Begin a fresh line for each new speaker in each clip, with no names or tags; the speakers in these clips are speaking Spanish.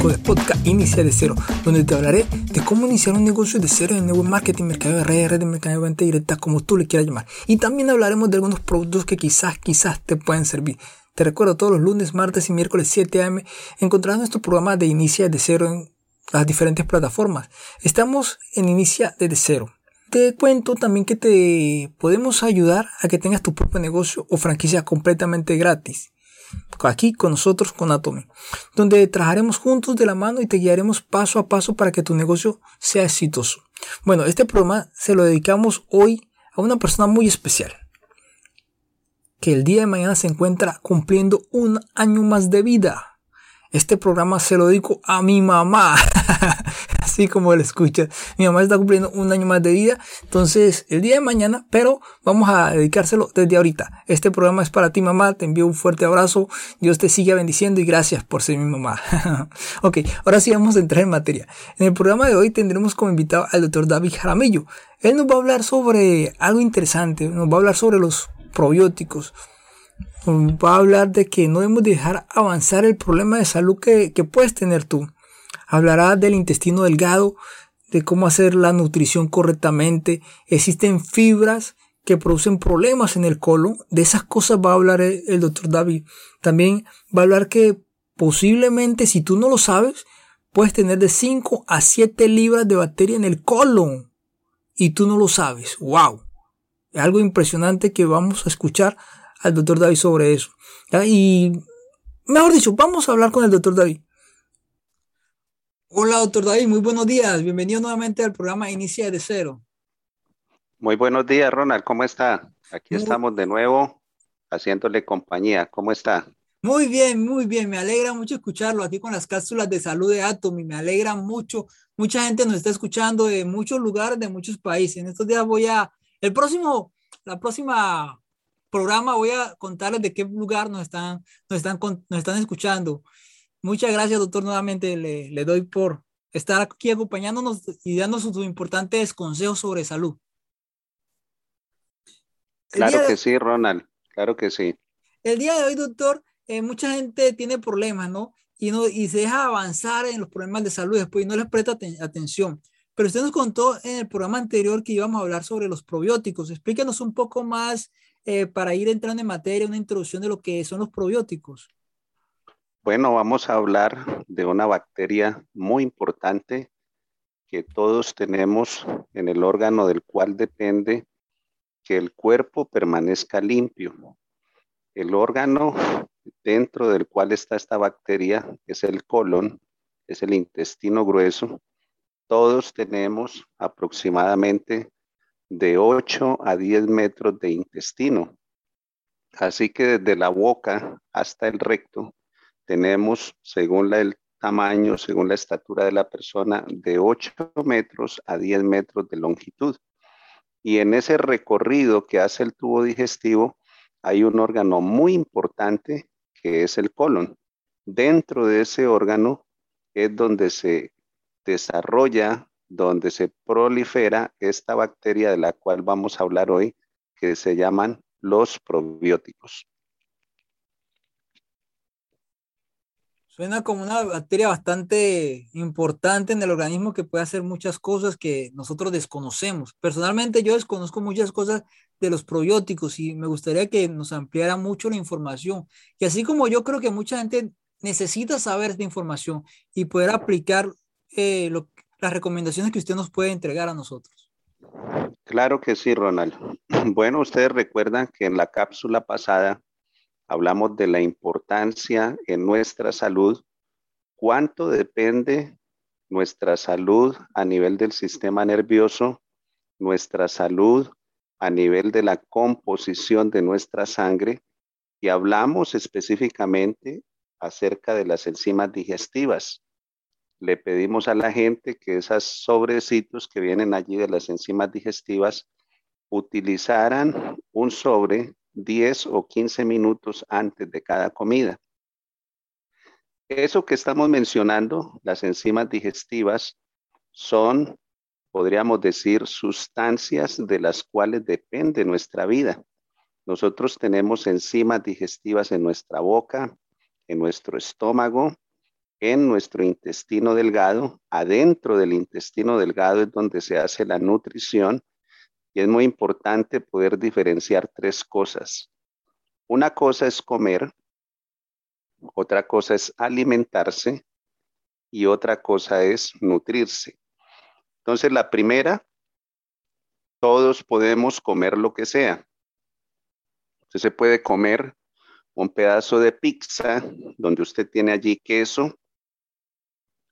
5 de podcast Inicia de Cero, donde te hablaré de cómo iniciar un negocio de cero en network marketing, mercado de redes, de mercado de venta directa, como tú le quieras llamar. Y también hablaremos de algunos productos que quizás, quizás te pueden servir. Te recuerdo todos los lunes, martes y miércoles 7 am encontrarás nuestro programa de Inicia de Cero en las diferentes plataformas. Estamos en Inicia de Cero. Te cuento también que te podemos ayudar a que tengas tu propio negocio o franquicia completamente gratis aquí con nosotros, con Atomy, donde trabajaremos juntos de la mano y te guiaremos paso a paso para que tu negocio sea exitoso. Bueno, este programa se lo dedicamos hoy a una persona muy especial, que el día de mañana se encuentra cumpliendo un año más de vida. Este programa se lo dedico a mi mamá. Así como lo escuchas. Mi mamá está cumpliendo un año más de vida. Entonces, el día de mañana, pero vamos a dedicárselo desde ahorita. Este programa es para ti, mamá. Te envío un fuerte abrazo. Dios te siga bendiciendo y gracias por ser mi mamá. ok, ahora sí vamos a entrar en materia. En el programa de hoy tendremos como invitado al doctor David Jaramillo. Él nos va a hablar sobre algo interesante. Nos va a hablar sobre los probióticos va a hablar de que no debemos dejar avanzar el problema de salud que, que puedes tener tú. Hablará del intestino delgado, de cómo hacer la nutrición correctamente. Existen fibras que producen problemas en el colon. De esas cosas va a hablar el, doctor David. También va a hablar que posiblemente si tú no lo sabes, puedes tener de 5 a 7 libras de bacteria en el colon. Y tú no lo sabes. ¡Wow! Es algo impresionante que vamos a escuchar al doctor David sobre eso. Y, mejor dicho, vamos a hablar con el doctor David. Hola, doctor David, muy buenos días. Bienvenido nuevamente al programa Inicia de Cero.
Muy buenos días, Ronald. ¿Cómo está? Aquí estamos de nuevo haciéndole compañía. ¿Cómo está?
Muy bien, muy bien. Me alegra mucho escucharlo aquí con las cápsulas de salud de Atomy. Me alegra mucho. Mucha gente nos está escuchando de muchos lugares, de muchos países. En estos días voy a, el próximo, la próxima programa voy a contarles de qué lugar nos están, nos están, nos están escuchando. Muchas gracias, doctor. Nuevamente le, le doy por estar aquí acompañándonos y dándonos sus importantes consejos sobre salud.
claro que sí, Ronald. Claro que sí.
El día de hoy, doctor, eh, mucha gente tiene problemas, ¿no? Y, no, y se deja avanzar en los problemas de salud después y no les presta atención. Pero usted nos contó en el programa anterior que íbamos a hablar sobre los probióticos. Explíquenos un poco más eh, para ir entrando en materia, una introducción de lo que son los probióticos?
Bueno, vamos a hablar de una bacteria muy importante que todos tenemos en el órgano del cual depende que el cuerpo permanezca limpio. El órgano dentro del cual está esta bacteria es el colon, es el intestino grueso. Todos tenemos aproximadamente de 8 a 10 metros de intestino. Así que desde la boca hasta el recto tenemos, según el tamaño, según la estatura de la persona, de 8 metros a 10 metros de longitud. Y en ese recorrido que hace el tubo digestivo hay un órgano muy importante que es el colon. Dentro de ese órgano es donde se desarrolla donde se prolifera esta bacteria de la cual vamos a hablar hoy, que se llaman los probióticos.
Suena como una bacteria bastante importante en el organismo que puede hacer muchas cosas que nosotros desconocemos. Personalmente yo desconozco muchas cosas de los probióticos y me gustaría que nos ampliara mucho la información. Y así como yo creo que mucha gente necesita saber esta información y poder aplicar eh, las recomendaciones que usted nos puede entregar a nosotros.
Claro que sí, Ronald. Bueno, ustedes recuerdan que en la cápsula pasada hablamos de la importancia en nuestra salud, cuánto depende nuestra salud a nivel del sistema nervioso, nuestra salud a nivel de la composición de nuestra sangre y hablamos específicamente acerca de las enzimas digestivas. Le pedimos a la gente que esos sobrecitos que vienen allí de las enzimas digestivas utilizaran un sobre 10 o 15 minutos antes de cada comida. Eso que estamos mencionando, las enzimas digestivas, son, podríamos decir, sustancias de las cuales depende nuestra vida. Nosotros tenemos enzimas digestivas en nuestra boca, en nuestro estómago, en nuestro intestino delgado. Adentro del intestino delgado es donde se hace la nutrición y es muy importante poder diferenciar tres cosas. Una cosa es comer, otra cosa es alimentarse y otra cosa es nutrirse. Entonces, la primera, todos podemos comer lo que sea. Usted se puede comer un pedazo de pizza donde usted tiene allí queso,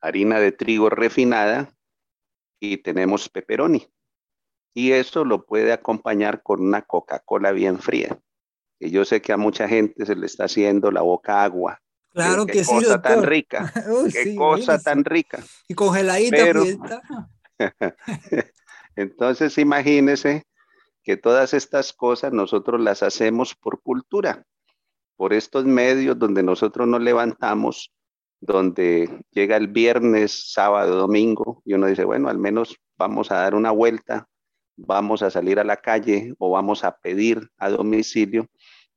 harina de trigo refinada y tenemos pepperoni. Y eso lo puede acompañar con una Coca-Cola bien fría. Y yo sé que a mucha gente se le está haciendo la boca agua.
Claro que sí,
cosa tan rica. qué cosa tan rica.
Y congeladita.
Entonces imagínese que todas estas cosas nosotros las hacemos por cultura, por estos medios donde nosotros nos levantamos, donde llega el viernes, sábado, domingo, y uno dice, bueno, al menos vamos a dar una vuelta, vamos a salir a la calle o vamos a pedir a domicilio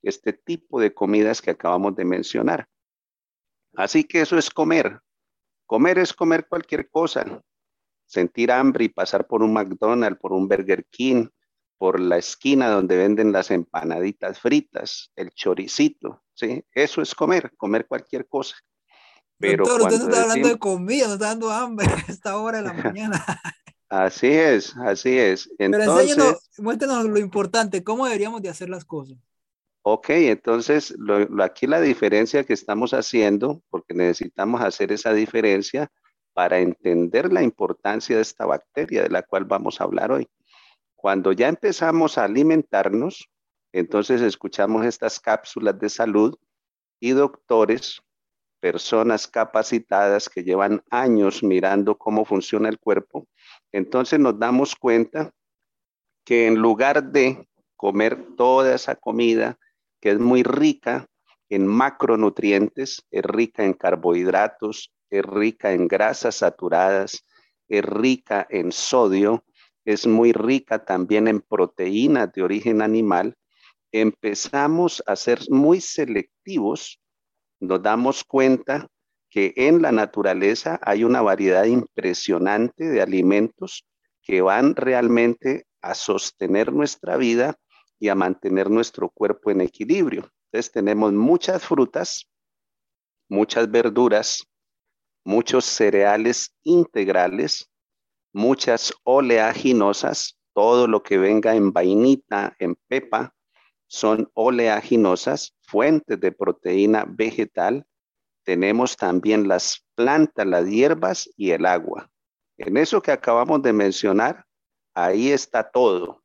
este tipo de comidas que acabamos de mencionar. Así que eso es comer. Comer es comer cualquier cosa. Sentir hambre y pasar por un McDonald's, por un Burger King, por la esquina donde venden las empanaditas fritas, el choricito, ¿sí? Eso es comer, comer cualquier cosa.
Pero Doctor, usted no está hablando de comida, no está dando hambre a esta hora de la mañana.
Así es, así es.
Entonces, Pero muéstrenos lo importante, ¿cómo deberíamos de hacer las cosas?
Ok, entonces lo, aquí la diferencia que estamos haciendo, porque necesitamos hacer esa diferencia para entender la importancia de esta bacteria de la cual vamos a hablar hoy. Cuando ya empezamos a alimentarnos, entonces escuchamos estas cápsulas de salud y doctores, personas capacitadas que llevan años mirando cómo funciona el cuerpo, entonces nos damos cuenta que en lugar de comer toda esa comida que es muy rica en macronutrientes, es rica en carbohidratos, es rica en grasas saturadas, es rica en sodio, es muy rica también en proteínas de origen animal, empezamos a ser muy selectivos, nos damos cuenta que en la naturaleza hay una variedad impresionante de alimentos que van realmente a sostener nuestra vida y a mantener nuestro cuerpo en equilibrio. Entonces tenemos muchas frutas, muchas verduras, muchos cereales integrales, muchas oleaginosas, todo lo que venga en vainita, en pepa, son oleaginosas, fuentes de proteína vegetal. Tenemos también las plantas, las hierbas y el agua. En eso que acabamos de mencionar, ahí está todo.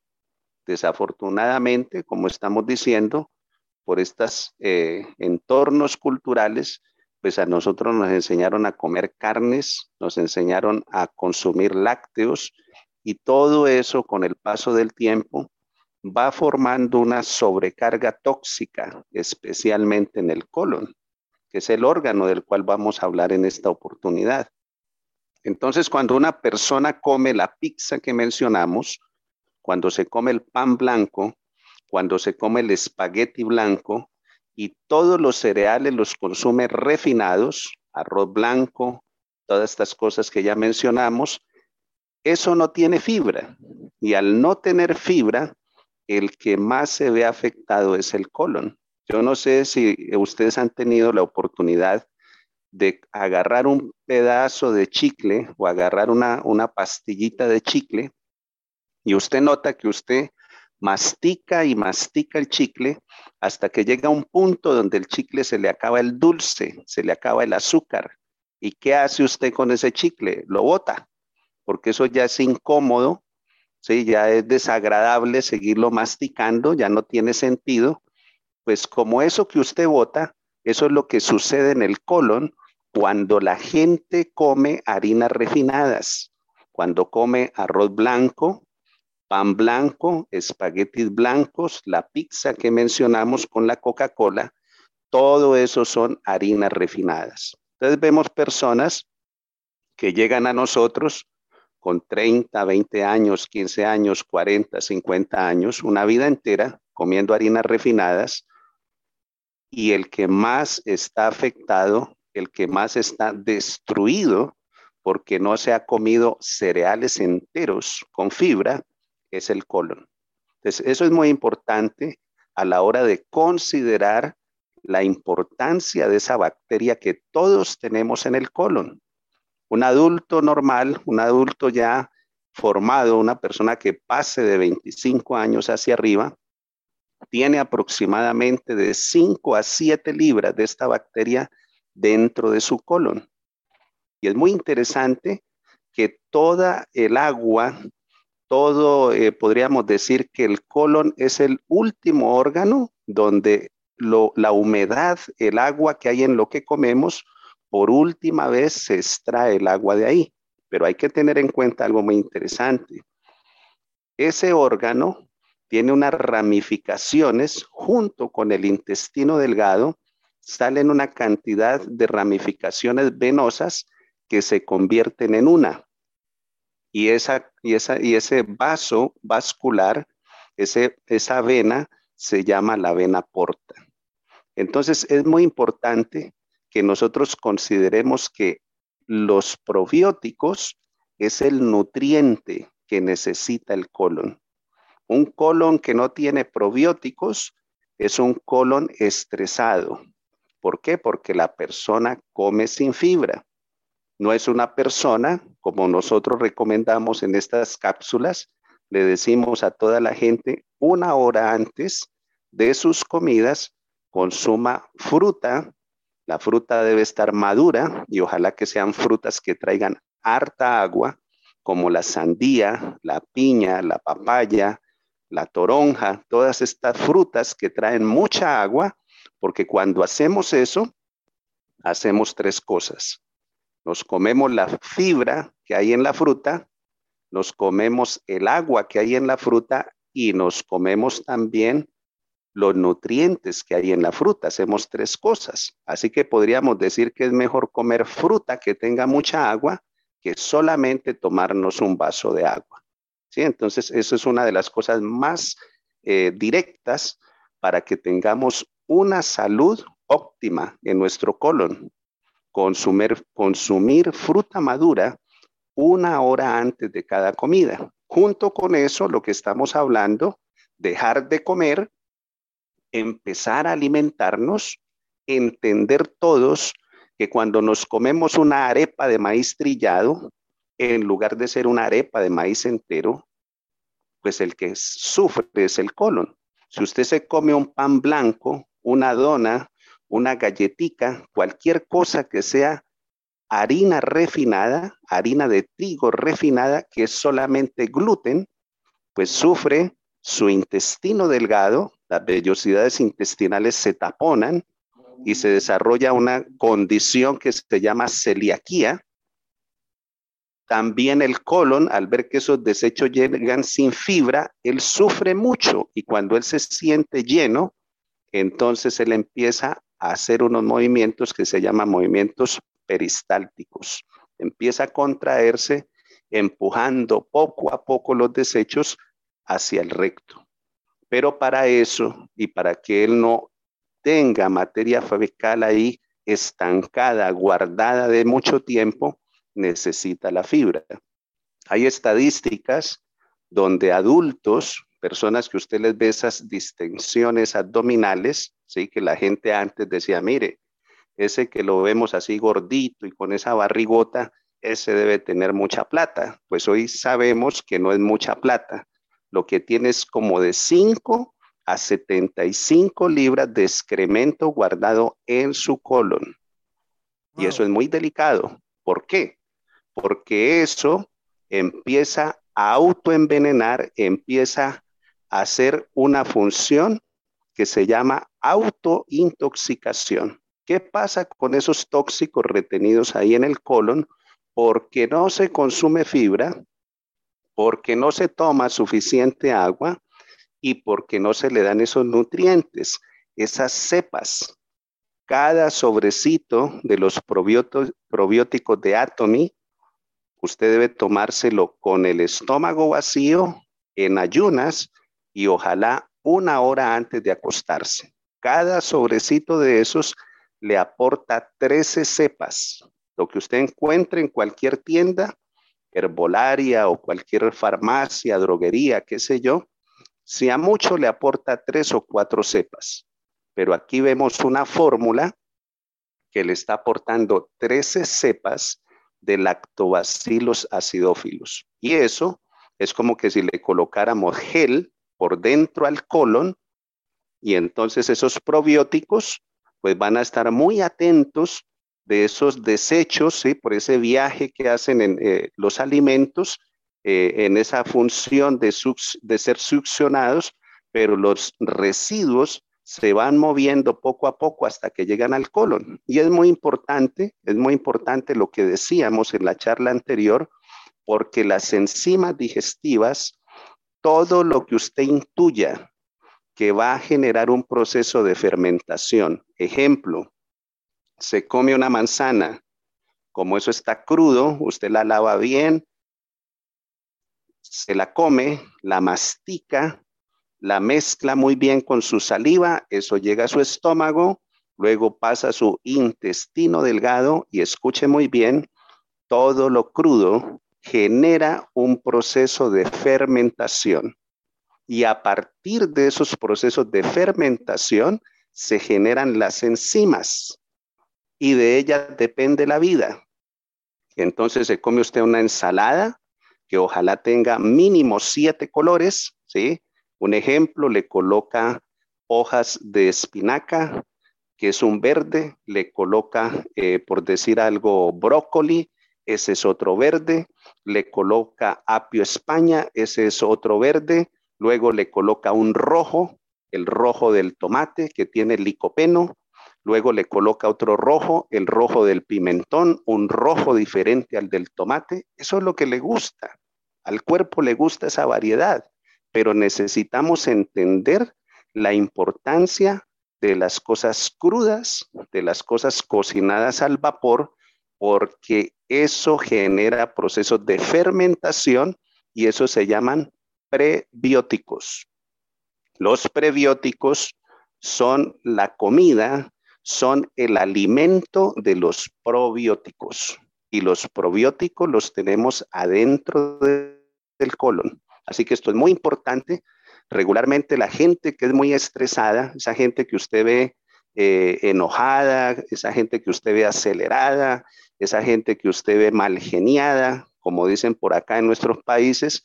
Desafortunadamente, como estamos diciendo, por estos eh, entornos culturales, pues a nosotros nos enseñaron a comer carnes, nos enseñaron a consumir lácteos y todo eso con el paso del tiempo va formando una sobrecarga tóxica, especialmente en el colon, que es el órgano del cual vamos a hablar en esta oportunidad. Entonces, cuando una persona come la pizza que mencionamos, cuando se come el pan blanco, cuando se come el espagueti blanco, y todos los cereales los consume refinados, arroz blanco, todas estas cosas que ya mencionamos, eso no tiene fibra. Y al no tener fibra, el que más se ve afectado es el colon. Yo no sé si ustedes han tenido la oportunidad de agarrar un pedazo de chicle o agarrar una, una pastillita de chicle y usted nota que usted mastica y mastica el chicle hasta que llega a un punto donde el chicle se le acaba el dulce, se le acaba el azúcar. ¿Y qué hace usted con ese chicle? Lo bota, porque eso ya es incómodo, ¿sí? ya es desagradable seguirlo masticando, ya no tiene sentido. Pues como eso que usted bota, eso es lo que sucede en el colon cuando la gente come harinas refinadas, cuando come arroz blanco, pan blanco, espaguetis blancos, la pizza que mencionamos con la Coca-Cola, todo eso son harinas refinadas. Entonces vemos personas que llegan a nosotros con 30, 20 años, 15 años, 40, 50 años, una vida entera comiendo harinas refinadas y el que más está afectado el que más está destruido porque no se ha comido cereales enteros con fibra, es el colon. Entonces, eso es muy importante a la hora de considerar la importancia de esa bacteria que todos tenemos en el colon. Un adulto normal, un adulto ya formado, una persona que pase de 25 años hacia arriba, tiene aproximadamente de 5 a 7 libras de esta bacteria dentro de su colon. Y es muy interesante que toda el agua, todo, eh, podríamos decir que el colon es el último órgano donde la humedad, el agua que hay en lo que comemos, por última vez se extrae el agua de ahí. Pero hay que tener en cuenta algo muy interesante. Ese órgano tiene unas ramificaciones junto con el intestino delgado, salen una cantidad de ramificaciones venosas que se convierten en una. Y, esa, y, esa, y ese vaso vascular, ese, esa vena, se llama la vena porta. Entonces es muy importante que nosotros consideremos que los probióticos es el nutriente que necesita el colon. Un colon que no tiene probióticos es un colon estresado. ¿Por qué? Porque la persona come sin fibra. No es una persona, como nosotros recomendamos en estas cápsulas, le decimos a toda la gente una hora antes de sus comidas, consuma fruta. La fruta debe estar madura y ojalá que sean frutas que traigan harta agua, como la sandía, la piña, la papaya, la toronja, todas estas frutas que traen mucha agua, porque cuando hacemos eso, hacemos tres cosas. Nos comemos la fibra que hay en la fruta, nos comemos el agua que hay en la fruta y nos comemos también los nutrientes que hay en la fruta. Hacemos tres cosas. Así que podríamos decir que es mejor comer fruta que tenga mucha agua que solamente tomarnos un vaso de agua. ¿Sí? Entonces, eso es una de las cosas más eh, directas para que tengamos una salud óptima en nuestro colon consumir, consumir fruta madura una hora antes de cada comida. Junto con eso, lo que estamos hablando, dejar de comer, empezar a alimentarnos, entender todos que cuando nos comemos una arepa de maíz trillado, en lugar de ser una arepa de maíz entero, pues el que sufre es el colon. Si usted se come un pan blanco, una dona, una galletica, cualquier cosa que sea harina refinada, harina de trigo refinada, que es solamente gluten, pues sufre su intestino delgado, las vellosidades intestinales se taponan y se desarrolla una condición que se llama celiaquía. También el colon, al ver que esos desechos llegan sin fibra, él sufre mucho y cuando él se siente lleno, entonces él empieza hacer unos movimientos que se llaman movimientos peristálticos. Empieza a contraerse empujando poco a poco los desechos hacia el recto. Pero para eso y para que él no tenga materia fecal ahí estancada, guardada de mucho tiempo, necesita la fibra. Hay estadísticas donde adultos personas que usted les ve esas distensiones abdominales, ¿sí? Que la gente antes decía, mire, ese que lo vemos así gordito y con esa barrigota, ese debe tener mucha plata. Pues hoy sabemos que no es mucha plata. Lo que tiene es como de 5 a 75 libras de excremento guardado en su colon. Y eso es muy delicado. ¿Por qué? Porque eso empieza a autoenvenenar, empieza hacer una función que se llama autointoxicación. ¿Qué pasa con esos tóxicos retenidos ahí en el colon? Porque no se consume fibra, porque no se toma suficiente agua y porque no se le dan esos nutrientes, esas cepas. Cada sobrecito de los probióticos de Atomy, usted debe tomárselo con el estómago vacío, en ayunas, y ojalá una hora antes de acostarse. Cada sobrecito de esos le aporta 13 cepas. Lo que usted encuentre en cualquier tienda, herbolaria o cualquier farmacia, droguería, qué sé yo, si a mucho le aporta tres o cuatro cepas. Pero aquí vemos una fórmula que le está aportando 13 cepas de lactobacillus acidófilos. Y eso es como que si le colocáramos gel por dentro al colon y entonces esos probióticos pues van a estar muy atentos de esos desechos, ¿sí? por ese viaje que hacen en eh, los alimentos, eh, en esa función de, de ser succionados, pero los residuos se van moviendo poco a poco hasta que llegan al colon. Y es muy importante, es muy importante lo que decíamos en la charla anterior, porque las enzimas digestivas, todo lo que usted intuya que va a generar un proceso de fermentación, ejemplo, se come una manzana, como eso está crudo, usted la lava bien, se la come, la mastica, la mezcla muy bien con su saliva, eso llega a su estómago, luego pasa a su intestino delgado y escuche muy bien, todo lo crudo genera un proceso de fermentación. Y a partir de esos procesos de fermentación se generan las enzimas y de ella depende la vida. Entonces se come usted una ensalada que ojalá tenga mínimo siete colores, ¿sí? Un ejemplo, le coloca hojas de espinaca, que es un verde, le coloca, eh, por decir algo, brócoli, ese es otro verde, le coloca apio España, ese es otro verde, luego le coloca un rojo, el rojo del tomate que tiene licopeno, luego le coloca otro rojo, el rojo del pimentón, un rojo diferente al del tomate. Eso es lo que le gusta. Al cuerpo le gusta esa variedad, pero necesitamos entender la importancia de las cosas crudas, de las cosas cocinadas al vapor, porque eso genera procesos de fermentación y eso se llaman prebióticos. Los prebióticos son la comida son el alimento de los probióticos y los probióticos los tenemos adentro del colon. Así que esto es muy importante. Regularmente la gente que es muy estresada, esa gente que usted ve eh, enojada, esa gente que usted ve acelerada, esa gente que usted ve mal geniada, como dicen por acá en nuestros países,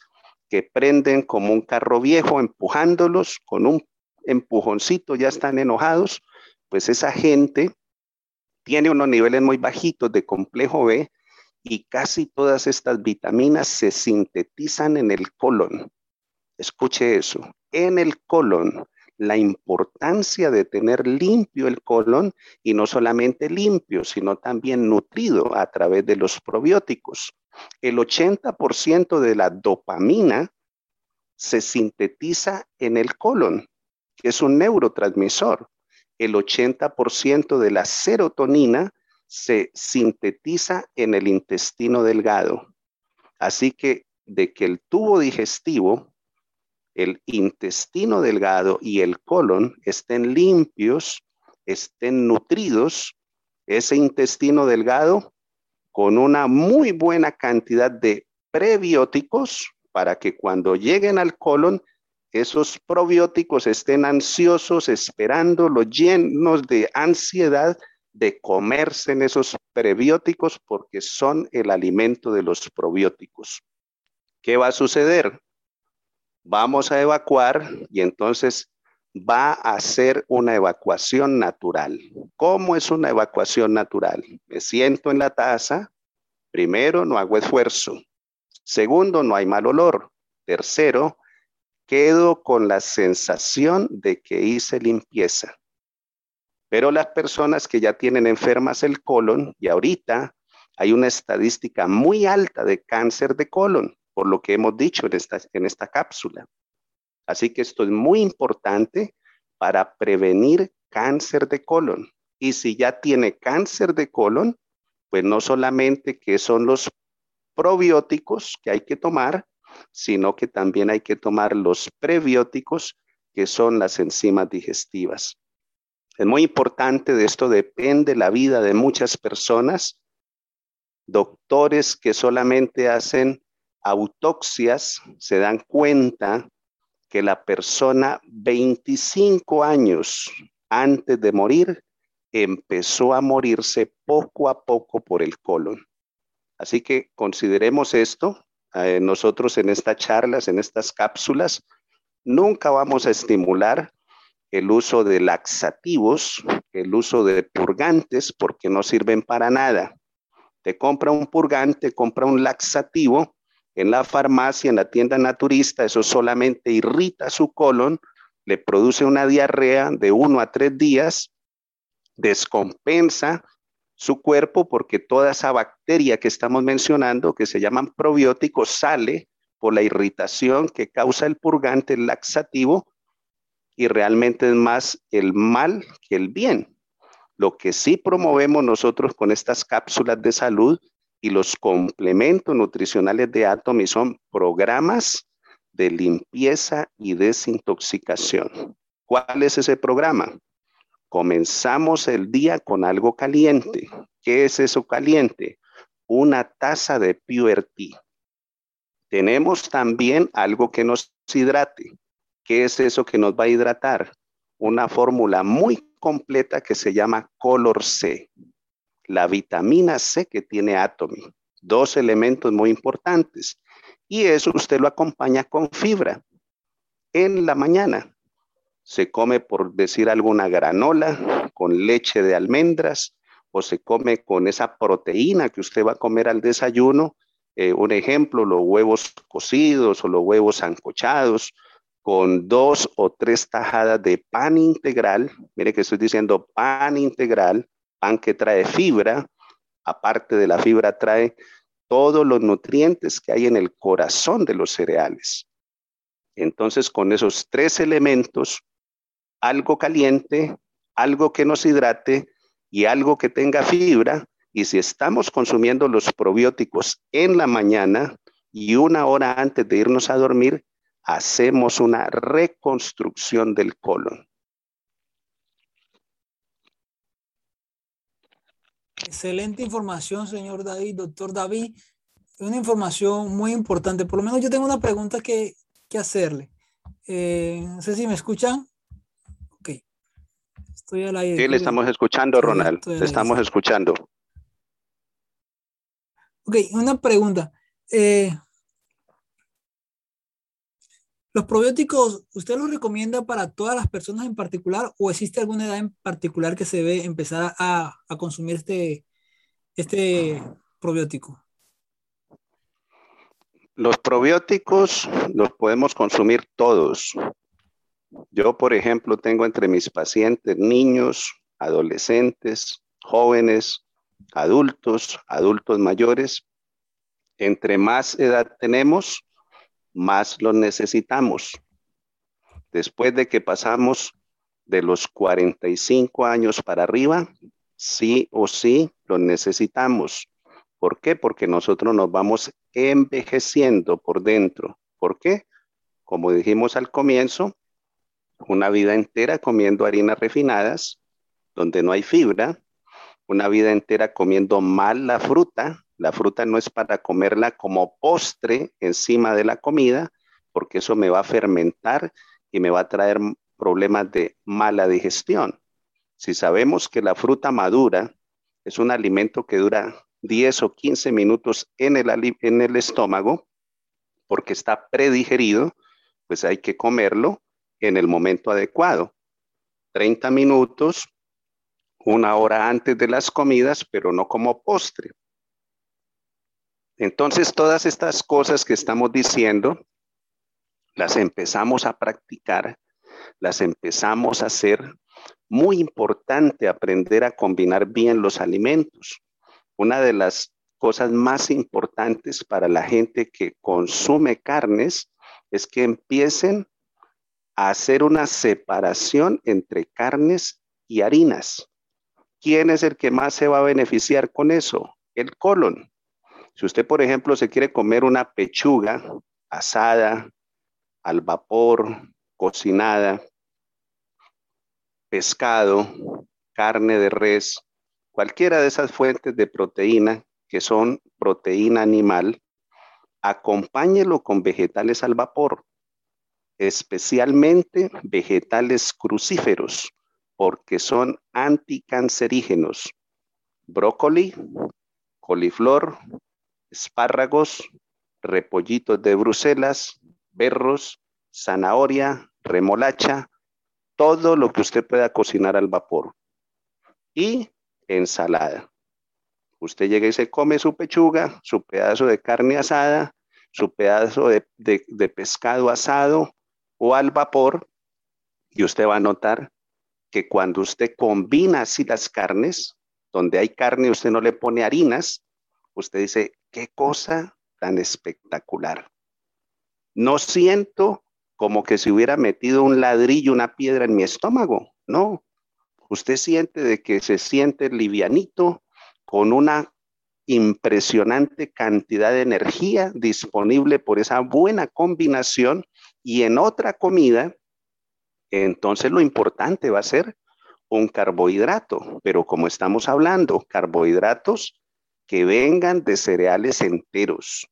que prenden como un carro viejo empujándolos con un empujoncito, ya están enojados pues esa gente tiene unos niveles muy bajitos de complejo B y casi todas estas vitaminas se sintetizan en el colon. Escuche eso, en el colon. La importancia de tener limpio el colon y no solamente limpio, sino también nutrido a través de los probióticos. El 80% de la dopamina se sintetiza en el colon, que es un neurotransmisor el 80% de la serotonina se sintetiza en el intestino delgado. Así que de que el tubo digestivo, el intestino delgado y el colon estén limpios, estén nutridos, ese intestino delgado con una muy buena cantidad de prebióticos para que cuando lleguen al colon esos probióticos estén ansiosos, esperando, los llenos de ansiedad de comerse en esos prebióticos porque son el alimento de los probióticos. ¿Qué va a suceder? Vamos a evacuar y entonces va a ser una evacuación natural. ¿Cómo es una evacuación natural? Me siento en la taza. Primero, no hago esfuerzo. Segundo, no hay mal olor. Tercero, quedo con la sensación de que hice limpieza. Pero las personas que ya tienen enfermas el colon, y ahorita hay una estadística muy alta de cáncer de colon, por lo que hemos dicho en esta, en esta cápsula. Así que esto es muy importante para prevenir cáncer de colon. Y si ya tiene cáncer de colon, pues no solamente que son los probióticos que hay que tomar, sino que también hay que tomar los prebióticos, que son las enzimas digestivas. Es muy importante, de esto depende la vida de muchas personas, doctores que solamente hacen autopsias se dan cuenta que la persona 25 años antes de morir empezó a morirse poco a poco por el colon. Así que consideremos esto. Eh, nosotros en estas charlas, en estas cápsulas, nunca vamos a estimular el uso de laxativos, el uso de purgantes, porque no sirven para nada. Te compra un purgante, compra un laxativo en la farmacia, en la tienda naturista, eso solamente irrita su colon, le produce una diarrea de uno a tres días, descompensa su cuerpo porque toda esa bacteria que estamos mencionando, que se llaman probióticos, sale por la irritación que causa el purgante, el laxativo, y realmente es más el mal que el bien. Lo que sí promovemos nosotros con estas cápsulas de salud y los complementos nutricionales de Atomy son programas de limpieza y desintoxicación. ¿Cuál es ese programa? Comenzamos el día con algo caliente. ¿Qué es eso caliente? Una taza de Pure. Tenemos también algo que nos hidrate. ¿Qué es eso que nos va a hidratar? Una fórmula muy completa que se llama Color C. La vitamina C que tiene Atomy. Dos elementos muy importantes. Y eso usted lo acompaña con fibra. En la mañana se come, por decir alguna granola, con leche de almendras, o se come con esa proteína que usted va a comer al desayuno. Eh, un ejemplo, los huevos cocidos o los huevos ancochados, con dos o tres tajadas de pan integral. Mire que estoy diciendo pan integral, pan que trae fibra. Aparte de la fibra, trae todos los nutrientes que hay en el corazón de los cereales. Entonces, con esos tres elementos, algo caliente, algo que nos hidrate y algo que tenga fibra, y si estamos consumiendo los probióticos en la mañana y una hora antes de irnos a dormir, hacemos una reconstrucción del colon.
Excelente información, señor David, doctor David. Una información muy importante. Por lo menos yo tengo una pregunta que, hacerle. Eh, no sé si me escuchan.
Estoy al aire. Sí, le estamos escuchando, Ronald. Le estamos escuchando.
Ok, una pregunta. Eh, ¿Los probióticos, usted los recomienda para todas las personas en particular o existe alguna edad en particular que se debe empezar a, consumir este, este probiótico?
Los probióticos los podemos consumir todos. Yo, por ejemplo, tengo entre mis pacientes niños, adolescentes, jóvenes, adultos, adultos mayores. Entre más edad tenemos, más lo necesitamos. Después de que pasamos de los 45 años para arriba, sí o sí lo necesitamos. ¿Por qué? Porque nosotros nos vamos envejeciendo por dentro. ¿Por qué? Como dijimos al comienzo, una vida entera comiendo harinas refinadas, donde no hay fibra, una vida entera comiendo mal la fruta, la fruta no es para comerla como postre encima de la comida, porque eso me va a fermentar y me va a traer problemas de mala digestión. Si sabemos que la fruta madura es un alimento que dura 10 o 15 minutos en el, en el estómago, porque está predigerido, pues hay que comerlo en el momento adecuado. 30 minutos, una hora antes de las comidas, pero no como postre. Entonces, todas estas cosas que estamos diciendo, las empezamos a practicar, las empezamos a hacer. Muy importante aprender a combinar bien los alimentos. Una de las cosas más importantes para la gente que consume carnes es que empiecen hacer una separación entre carnes y harinas. ¿Quién es el que más se va a beneficiar con eso? El colon. Si usted, por ejemplo, se quiere comer una pechuga asada, al vapor, cocinada, pescado, carne de res, cualquiera de esas fuentes de proteína que son proteína animal, acompáñelo con vegetales al vapor, especialmente vegetales crucíferos, porque son anticancerígenos. Brócoli, coliflor, espárragos, repollitos de Bruselas, berros, zanahoria, remolacha, todo lo que usted pueda cocinar al vapor. Y ensalada. Usted llega y se come su pechuga, su pedazo de carne asada, su pedazo de, de pescado asado o al vapor, y usted va a notar que cuando usted combina así las carnes, donde hay carne usted no le pone harinas, usted dice, qué cosa tan espectacular. No siento como que se hubiera metido un ladrillo, una piedra en mi estómago, no. Usted siente de que se siente livianito con una impresionante cantidad de energía disponible por esa buena combinación y en otra comida, entonces lo importante va a ser un carbohidrato, pero como estamos hablando, carbohidratos que vengan de cereales enteros.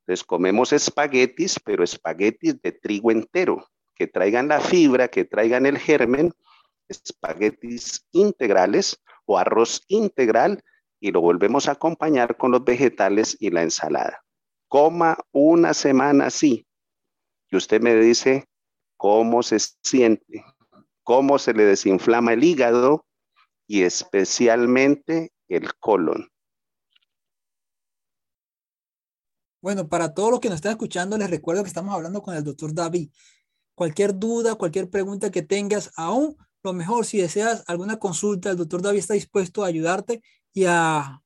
Entonces comemos espaguetis, pero espaguetis de trigo entero, que traigan la fibra, que traigan el germen, espaguetis integrales o arroz integral y lo volvemos a acompañar con los vegetales y la ensalada. Coma una semana así y usted me dice cómo se siente, cómo se le desinflama el hígado y especialmente el colon.
Bueno, para todos los que nos están escuchando, les recuerdo que estamos hablando con el doctor David. Cualquier duda, cualquier pregunta que tengas, aún lo mejor, si deseas alguna consulta, el doctor David está dispuesto a ayudarte y a,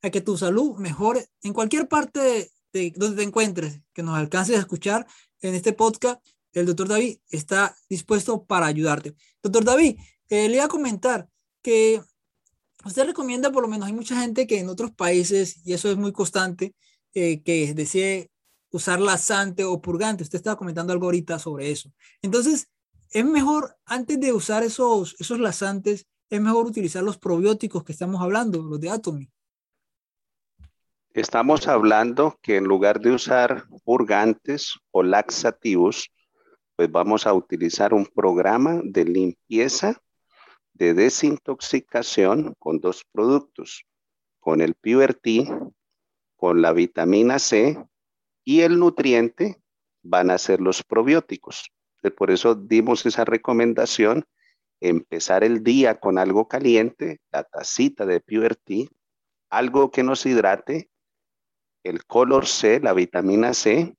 que tu salud mejore en cualquier parte de, donde te encuentres, que nos alcances a escuchar en este podcast. El doctor David está dispuesto para ayudarte. Doctor David, eh, le voy a comentar que usted recomienda, por lo menos hay mucha gente que en otros países, y eso es muy constante, eh, que decide usar lasante o purgante. Usted estaba comentando algo ahorita sobre eso. Entonces, es mejor, antes de usar esos, esos lasantes, es mejor utilizar los probióticos que estamos hablando, los de Atomy.
Estamos hablando que en lugar de usar purgantes o laxativos, pues vamos a utilizar un programa de limpieza, de desintoxicación con dos productos, con el PureT con la vitamina C y el nutriente van a ser los probióticos. Por eso dimos esa recomendación, empezar el día con algo caliente, la tacita de Tea, algo que nos hidrate, el color C, la vitamina C,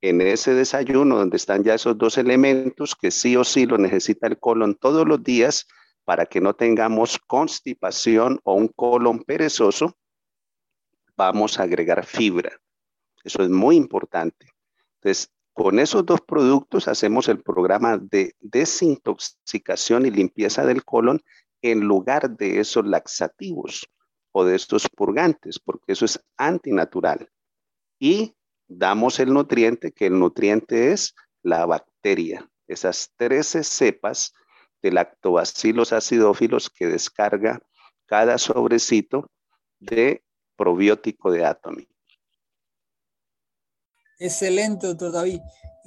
en ese desayuno donde están ya esos dos elementos que sí o sí lo necesita el colon todos los días para que no tengamos constipación o un colon perezoso, vamos a agregar fibra. Eso es muy importante. Entonces, con esos dos productos hacemos el programa de desintoxicación y limpieza del colon en lugar de esos laxativos o de estos purgantes, porque eso es antinatural. Y damos el nutriente, que el nutriente es la bacteria, esas 13 cepas de lactobacillus acidófilos que descarga cada sobrecito de probiótico de Atomy.
Excelente, doctor David.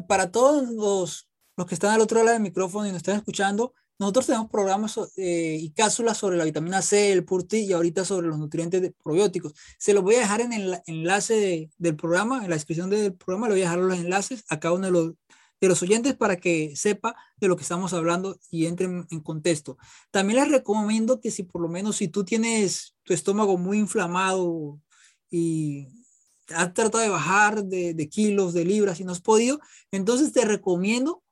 para todos los, los, que están al otro lado del micrófono y nos están escuchando, nosotros tenemos programas eh, y cápsulas sobre la vitamina C, el PURTI y ahorita sobre los nutrientes de probióticos. Se los voy a dejar en el enlace del programa, en la descripción del programa, le voy a dejar los enlaces a cada uno de los, de los oyentes para que sepa de lo que estamos hablando y entre en contexto. También les recomiendo que si por lo menos si tú tienes tu estómago muy inflamado y has tratado de bajar de, de kilos, de libras y no has podido, entonces te recomiendo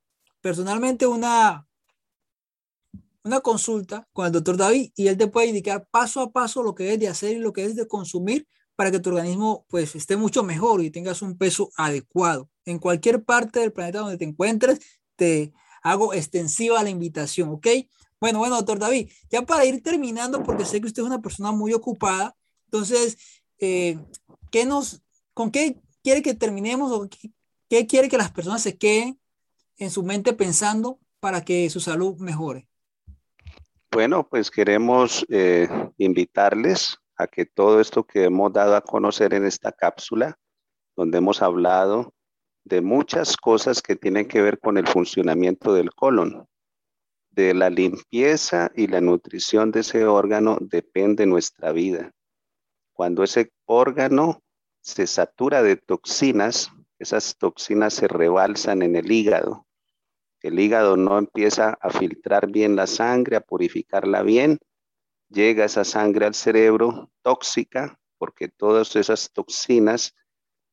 personalmente una, una consulta con el doctor David y él te puede indicar paso a paso lo que es de hacer y lo que es de consumir para que tu organismo pues esté mucho mejor y tengas un peso adecuado en cualquier parte del planeta donde te encuentres, te hago extensiva la invitación, ¿ok? Bueno, bueno, doctor David, ya para ir terminando, porque sé que usted es una persona muy ocupada, entonces, eh, ¿qué nos, ¿con qué quiere que terminemos o qué quiere que las personas se queden en su mente pensando para que su salud mejore?
Bueno, pues queremos eh, invitarles a que todo esto que hemos dado a conocer en esta cápsula, donde hemos hablado de muchas cosas que tienen que ver con el funcionamiento del colon, de la limpieza y la nutrición de ese órgano depende nuestra vida. Cuando ese órgano se satura de toxinas, esas toxinas se rebalsan en el hígado el hígado no empieza a filtrar bien la sangre, a purificarla bien, llega esa sangre al cerebro tóxica, porque todas esas toxinas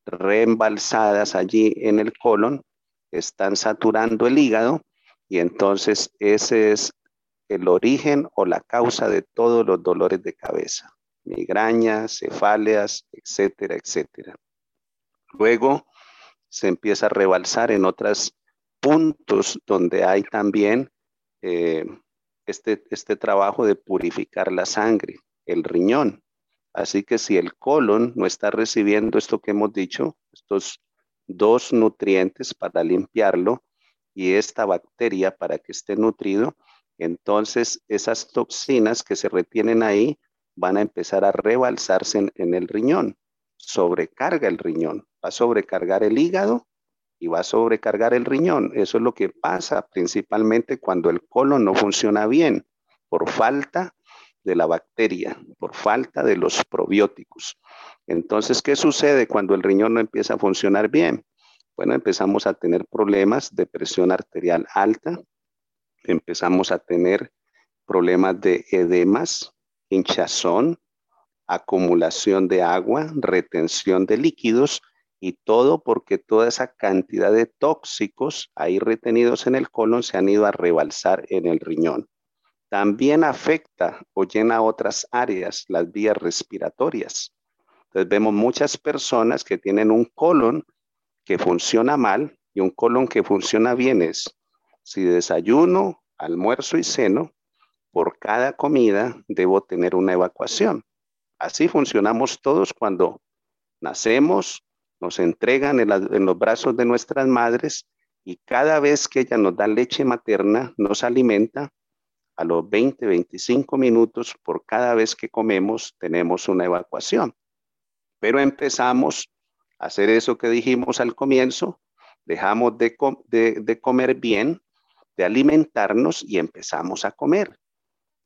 reembalsadas allí en el colon están saturando el hígado y entonces ese es el origen o la causa de todos los dolores de cabeza, migrañas, cefaleas, etcétera, etcétera. Luego se empieza a rebalsar en otras puntos donde hay también eh, este, este trabajo de purificar la sangre, el riñón. Así que si el colon no está recibiendo esto que hemos dicho, estos dos nutrientes para limpiarlo y esta bacteria para que esté nutrido, entonces esas toxinas que se retienen ahí van a empezar a rebalsarse en, en el riñón. Sobrecarga el riñón, va a sobrecargar el hígado y va a sobrecargar el riñón. Eso es lo que pasa principalmente cuando el colon no funciona bien por falta de la bacteria, por falta de los probióticos. Entonces, ¿qué sucede cuando el riñón no empieza a funcionar bien? Bueno, empezamos a tener problemas de presión arterial alta, empezamos a tener problemas de edemas, hinchazón, acumulación de agua, retención de líquidos y todo porque toda esa cantidad de tóxicos ahí retenidos en el colon se han ido a rebalsar en el riñón. También afecta o llena otras áreas, las vías respiratorias. Entonces vemos muchas personas que tienen un colon que funciona mal y un colon que funciona bien es si desayuno, almuerzo y ceno, por cada comida debo tener una evacuación. Así funcionamos todos cuando nacemos, nos entregan en, los brazos de nuestras madres y cada vez que ella nos da leche materna, nos alimenta, a los 20, 25 minutos por cada vez que comemos tenemos una evacuación. Pero empezamos a hacer eso que dijimos al comienzo, dejamos de, de, comer bien, de alimentarnos y empezamos a comer.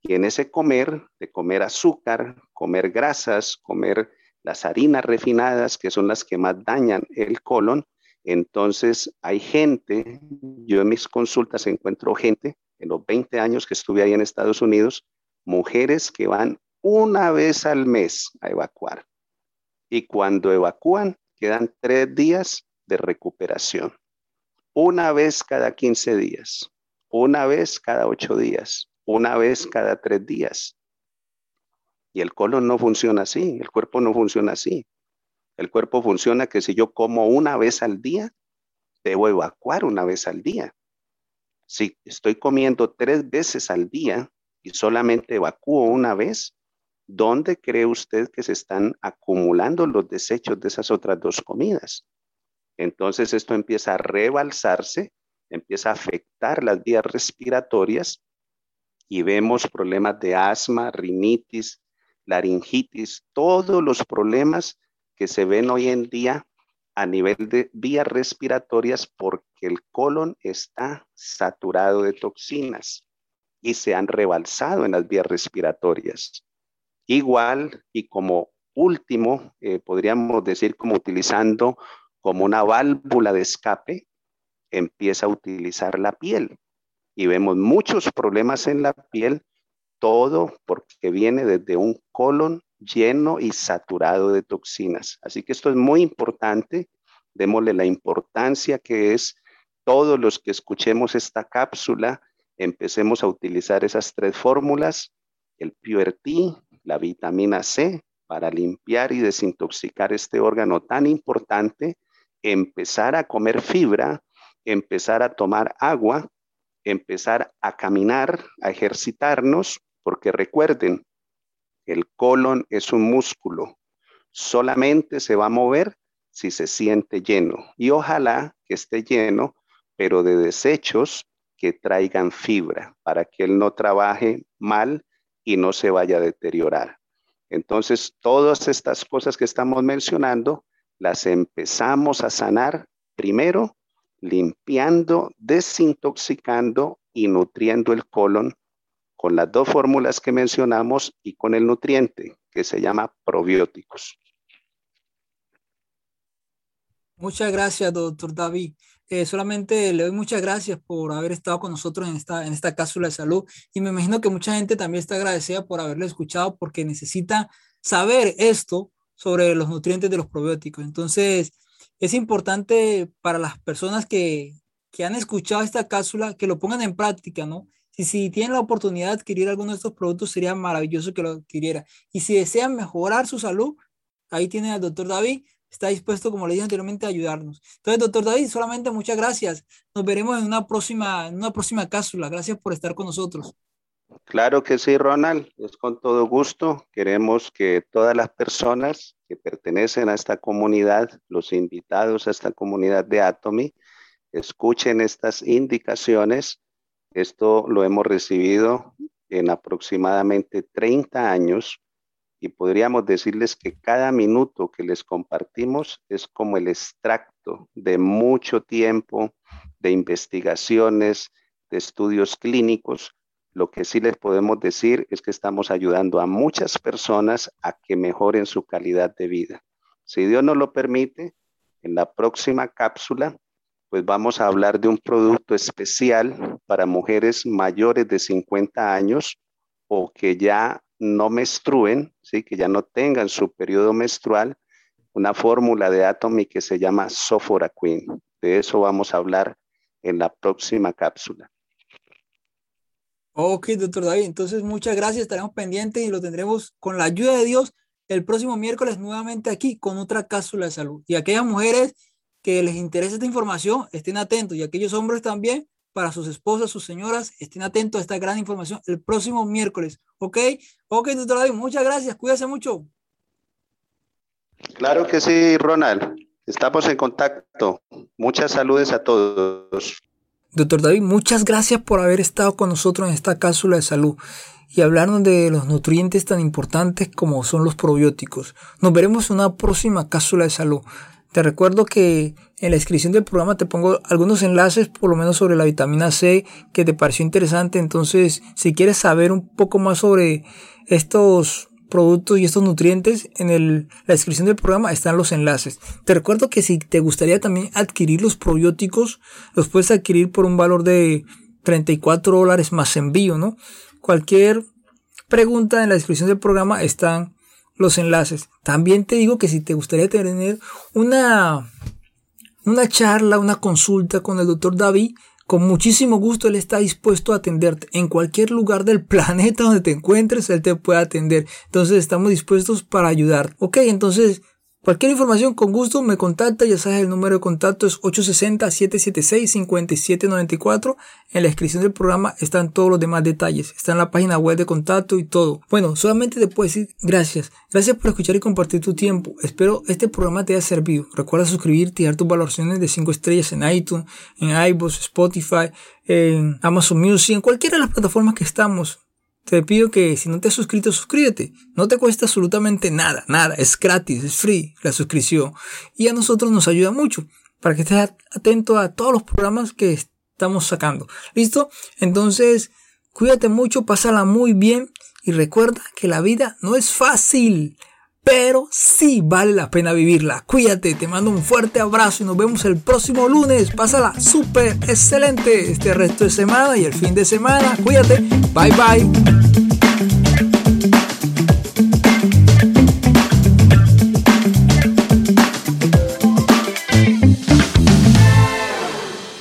Y en ese comer, de comer azúcar, comer grasas, comer las harinas refinadas, que son las que más dañan el colon. Entonces, hay gente, yo en mis consultas encuentro gente, en los 20 años que estuve ahí en Estados Unidos, mujeres que van una vez al mes a evacuar. Y cuando evacúan, quedan tres días de recuperación. Una vez cada 15 días, una vez cada ocho días, una vez cada tres días. Y el colon no funciona así, el cuerpo no funciona así. El cuerpo funciona que si yo como una vez al día, debo evacuar una vez al día. Si estoy comiendo tres veces al día y solamente evacúo una vez, ¿dónde cree usted que se están acumulando los desechos de esas otras dos comidas? Entonces esto empieza a rebalsarse, empieza a afectar las vías respiratorias y vemos problemas de asma, rinitis, laringitis, todos los problemas que se ven hoy en día a nivel de vías respiratorias porque el colon está saturado de toxinas y se han rebalsado en las vías respiratorias. Igual y como último, eh, podríamos decir como utilizando como una válvula de escape, empieza a utilizar la piel. Y vemos muchos problemas en la piel todo porque viene desde un colon lleno y saturado de toxinas. Así que esto es muy importante. Démosle la importancia que es todos los que escuchemos esta cápsula, empecemos a utilizar esas tres fórmulas, el Pure la vitamina C, para limpiar y desintoxicar este órgano tan importante, empezar a comer fibra, empezar a tomar agua, empezar a caminar, a ejercitarnos, porque recuerden, el colon es un músculo, solamente se va a mover si se siente lleno y ojalá que esté lleno, pero de desechos que traigan fibra para que él no trabaje mal y no se vaya a deteriorar. Entonces, todas estas cosas que estamos mencionando las empezamos a sanar primero limpiando, desintoxicando y nutriendo el colon con las dos fórmulas que mencionamos y con el nutriente que se llama probióticos.
Muchas gracias, doctor David. Eh, solamente le doy muchas gracias por haber estado con nosotros en esta, en esta cápsula de salud y me imagino que mucha gente también está agradecida por haberle escuchado porque necesita saber esto sobre los nutrientes de los probióticos. Entonces, es importante para las personas que, que han escuchado esta cápsula que lo pongan en práctica, ¿no? Si, si tienen la oportunidad de adquirir alguno de estos productos, sería maravilloso que lo adquiriera. Y si desean mejorar su salud, ahí tienen al doctor David, está dispuesto, como le dije anteriormente, a ayudarnos. Entonces, doctor David, solamente muchas gracias. Nos veremos en una próxima, en una próxima cápsula. Gracias por estar con nosotros.
Claro que sí, Ronald, es con todo gusto. Queremos que todas las personas que pertenecen a esta comunidad, los invitados a esta comunidad de Atomy, escuchen estas indicaciones. Esto lo hemos recibido en aproximadamente 30 años y podríamos decirles que cada minuto que les compartimos es como el extracto de mucho tiempo de investigaciones, de estudios clínicos lo que sí les podemos decir es que estamos ayudando a muchas personas a que mejoren su calidad de vida. Si Dios nos lo permite, en la próxima cápsula, pues vamos a hablar de un producto especial para mujeres mayores de 50 años o que ya no menstruen, ¿sí? que ya no tengan su periodo menstrual, una fórmula de Atomy que se llama Sophora Queen. De eso vamos a hablar en la próxima cápsula.
Ok, doctor David, entonces muchas gracias, estaremos pendientes y lo tendremos con la ayuda de Dios el próximo miércoles nuevamente aquí con otra cápsula de salud. Y aquellas mujeres que les interese esta información, estén atentos y aquellos hombres también, para sus esposas, sus señoras, estén atentos a esta gran información el próximo miércoles. ¿Ok? Ok, doctor David, muchas gracias, cuídese mucho.
Claro que sí, Ronald. Estamos en contacto. Muchas saludes a todos.
Doctor David, muchas gracias por haber estado con nosotros en esta cápsula de salud y hablarnos de los nutrientes tan importantes como son los probióticos. Nos veremos en una próxima cápsula de salud. Te recuerdo que en la descripción del programa te pongo algunos enlaces, por lo menos sobre la vitamina C, que te pareció interesante. Entonces, si quieres saber un poco más sobre estos productos y estos nutrientes, en el, la descripción del programa están los enlaces. Te recuerdo que si te gustaría también adquirir los probióticos, los puedes adquirir por un valor de 34 dólares más envío, ¿no? Cualquier pregunta en la descripción del programa están los enlaces. También te digo que si te gustaría tener una, una charla, una consulta con el doctor David, con muchísimo gusto Él está dispuesto a atenderte. En cualquier lugar del planeta donde te encuentres, Él te puede atender. Entonces estamos dispuestos para ayudar. Ok, entonces Cualquier información con gusto me contacta, ya sabes el número de contacto es 860-776-5794. En la descripción del programa están todos los demás detalles, está en la página web de contacto y todo. Bueno, solamente te puedo decir gracias. Gracias por escuchar y compartir tu tiempo. Espero este programa te haya servido. Recuerda suscribirte y dar tus valoraciones de 5 estrellas en iTunes, en iVoox, Spotify, en Amazon Music, en cualquiera de las plataformas que estamos. Te pido que si no te has suscrito, suscríbete. No te cuesta absolutamente nada, nada. Es gratis, es free la suscripción. Y a nosotros nos ayuda mucho para que estés atento a todos los programas que estamos sacando. ¿Listo? Entonces, cuídate mucho, pásala muy bien y recuerda que la vida no es fácil, pero sí vale la pena vivirla. Cuídate, te mando un fuerte abrazo y nos vemos el próximo lunes. Pásala súper excelente este resto de semana y el fin de semana. Cuídate, bye bye.